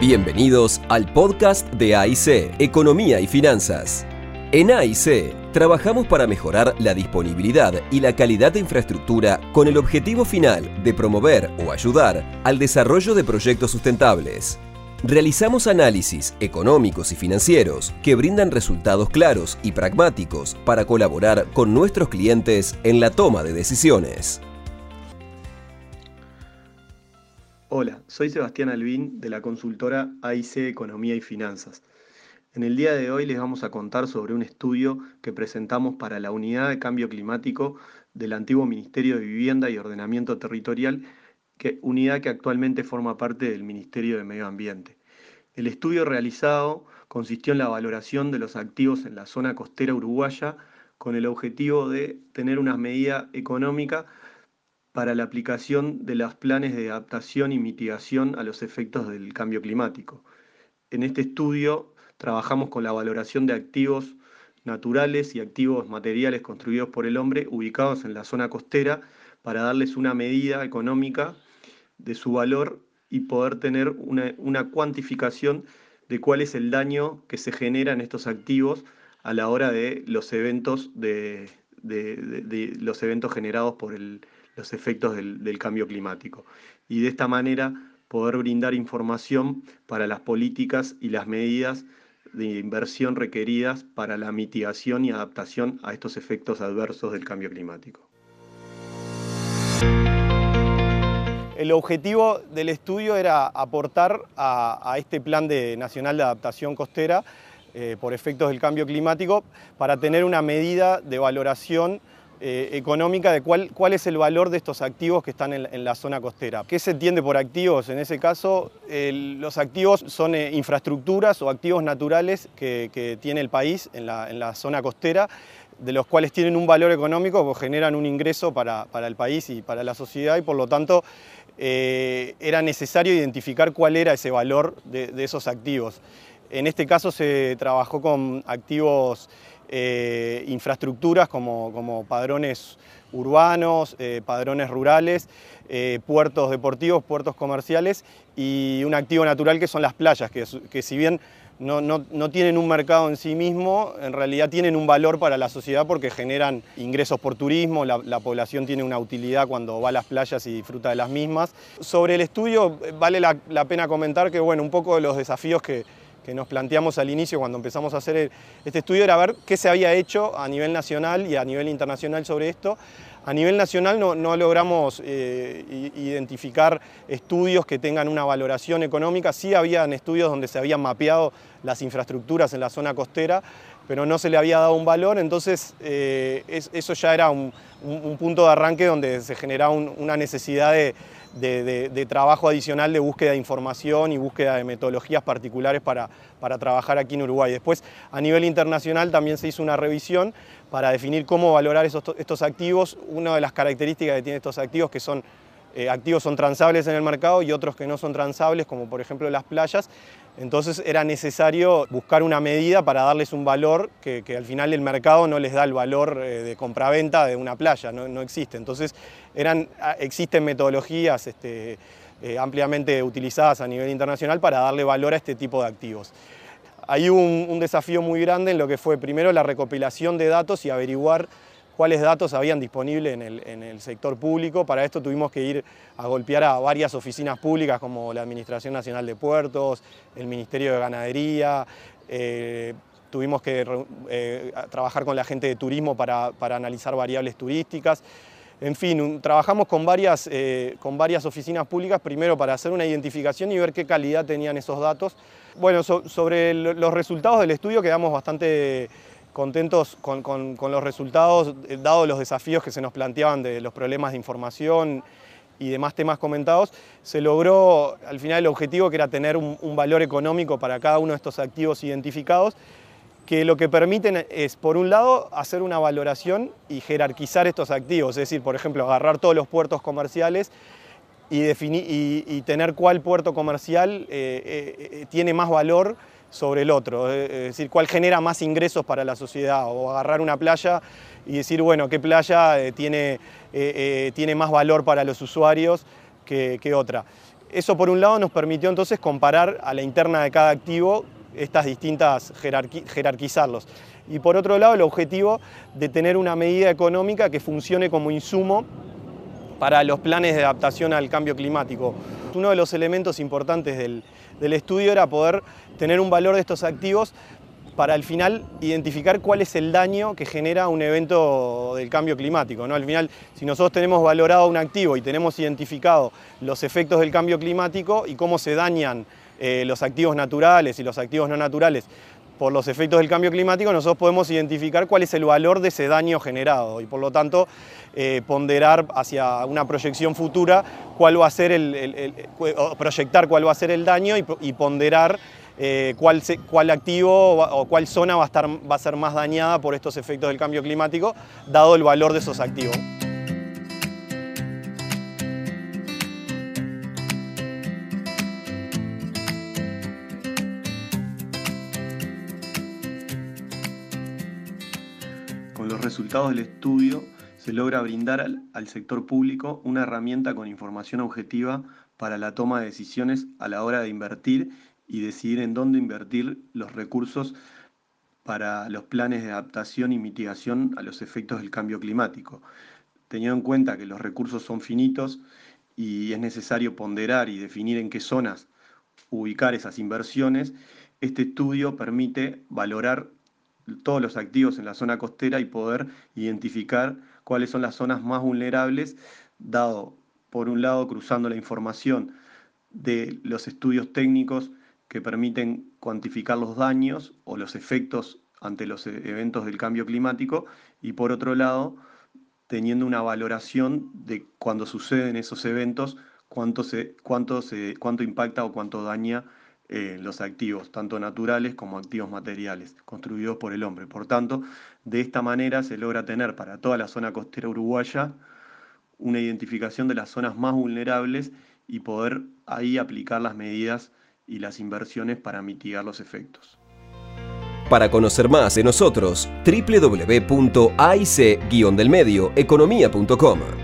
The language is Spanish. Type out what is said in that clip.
Bienvenidos al podcast de AIC, Economía y Finanzas. En AIC, trabajamos para mejorar la disponibilidad y la calidad de infraestructura con el objetivo final de promover o ayudar al desarrollo de proyectos sustentables. Realizamos análisis económicos y financieros que brindan resultados claros y pragmáticos para colaborar con nuestros clientes en la toma de decisiones. Hola, soy Sebastián Albín de la consultora AIC Economía y Finanzas. En el día de hoy les vamos a contar sobre un estudio que presentamos para la Unidad de Cambio Climático del antiguo Ministerio de Vivienda y Ordenamiento Territorial, que, unidad que actualmente forma parte del Ministerio de Medio Ambiente. El estudio realizado consistió en la valoración de los activos en la zona costera uruguaya con el objetivo de tener una medida económica para la aplicación de los planes de adaptación y mitigación a los efectos del cambio climático. En este estudio trabajamos con la valoración de activos naturales y activos materiales construidos por el hombre ubicados en la zona costera para darles una medida económica de su valor y poder tener una, cuantificación de cuál es el daño que se genera en estos activos a la hora de los eventos, de los eventos generados por el, los efectos del, cambio climático. Y de esta manera poder brindar información para las políticas y las medidas de inversión requeridas para la mitigación y adaptación a estos efectos adversos del cambio climático. El objetivo del estudio era aportar a, este Plan de Nacional de Adaptación Costera eh, por efectos del cambio climático para tener una medida de valoración eh, económica de cuál, cuál es el valor de estos activos que están en, la zona costera. ¿Qué se entiende por activos? En ese caso, los activos son eh, infraestructuras o activos naturales que, tiene el país en la, zona costera de los cuales tienen un valor económico, que generan un ingreso para, el país y para la sociedad y por lo tanto eh, era necesario identificar cuál era ese valor de, esos activos. En este caso se trabajó con activos eh, infraestructuras como, padrones urbanos, eh, padrones rurales, eh, puertos deportivos, puertos comerciales y un activo natural que son las playas, que, si bien no, tienen un mercado en sí mismo, en realidad tienen un valor para la sociedad porque generan ingresos por turismo, la, población tiene una utilidad cuando va a las playas y disfruta de las mismas. Sobre el estudio vale la pena comentar que bueno, un poco de los desafíos que, que nos planteamos al inicio cuando empezamos a hacer este estudio era ver qué se había hecho a nivel nacional y a nivel internacional sobre esto. A nivel nacional no, logramos eh, identificar estudios que tengan una valoración económica, sí habían estudios donde se habían mapeado las infraestructuras en la zona costera, pero no se le había dado un valor, entonces eh, eso ya era un, punto de arranque donde se generaba una necesidad de, de, trabajo adicional de búsqueda de información y búsqueda de metodologías particulares para, para trabajar aquí en Uruguay. Después, a nivel internacional también se hizo una revisión para definir cómo valorar estos activos. Una de las características que tienen estos activos que son eh, activos son transables en el mercado y otros que no son transables, como por ejemplo las playas. Entonces era necesario buscar una medida para darles un valor que, al final el mercado no les da el valor eh, de compraventa de una playa, no, existe. Entonces eran, ah, existen metodologías este, eh, ampliamente utilizadas a nivel internacional para darle valor a este tipo de activos. Hay un, un desafío muy grande en lo que fue primero la recopilación de datos y averiguar cuáles datos habían disponible en el, sector público. Para esto tuvimos que ir a golpear a varias oficinas públicas como la Administración Nacional de Puertos, el Ministerio de Ganadería, eh, tuvimos que eh, trabajar con la gente de turismo para, analizar variables turísticas. En fin, trabajamos con varias, eh, con varias oficinas públicas, primero para hacer una identificación y ver qué calidad tenían esos datos. Bueno, sobre los resultados del estudio quedamos bastante contentos con, los resultados, eh, dado los desafíos que se nos planteaban de los problemas de información y demás temas comentados, se logró al final el objetivo que era tener un, valor económico para cada uno de estos activos identificados, que lo que permiten es, por un lado, hacer una valoración y jerarquizar estos activos, es decir, por ejemplo, agarrar todos los puertos comerciales y, definir, y, tener cuál puerto comercial eh, eh, tiene más valor sobre el otro, es decir, cuál genera más ingresos para la sociedad, o agarrar una playa y decir, bueno, qué playa eh, tiene, eh, eh, tiene más valor para los usuarios que, otra. Eso por un lado nos permitió entonces comparar a la interna de cada activo estas distintas, jerarquizarlos. Y por otro lado, el objetivo de tener una medida económica que funcione como insumo para los planes de adaptación al cambio climático. Uno de los elementos importantes del, estudio era poder tener un valor de estos activos para al final identificar cuál es el daño que genera un evento del cambio climático. ¿no? Al final, si nosotros tenemos valorado un activo y tenemos identificado los efectos del cambio climático y cómo se dañan eh, los activos naturales y los activos no naturales por los efectos del cambio climático, nosotros podemos identificar cuál es el valor de ese daño generado y por lo tanto eh, ponderar hacia una proyección futura cuál va a ser el, proyectar cuál va a ser el daño y, ponderar eh, cuál, cuál, activo o cuál zona va a, estar, va a ser más dañada por estos efectos del cambio climático, dado el valor de esos activos. Con los resultados del estudio se logra brindar al, sector público una herramienta con información objetiva para la toma de decisiones a la hora de invertir y decidir en dónde invertir los recursos para los planes de adaptación y mitigación a los efectos del cambio climático. Teniendo en cuenta que los recursos son finitos y es necesario ponderar y definir en qué zonas ubicar esas inversiones, este estudio permite valorar todos los activos en la zona costera y poder identificar cuáles son las zonas más vulnerables, dado, por un lado, cruzando la información de los estudios técnicos que permiten cuantificar los daños o los efectos ante los e-, eventos del cambio climático, y por otro lado, teniendo una valoración de cuando suceden esos eventos, cuánto, se, cuánto, se, cuánto impacta o cuánto daña eh, los activos, tanto naturales como activos materiales, construidos por el hombre. Por tanto, de esta manera se logra tener para toda la zona costera uruguaya una identificación de las zonas más vulnerables y poder ahí aplicar las medidas y las inversiones para mitigar los efectos. Para conocer más de nosotros, www.aic-delmedioeconomía.com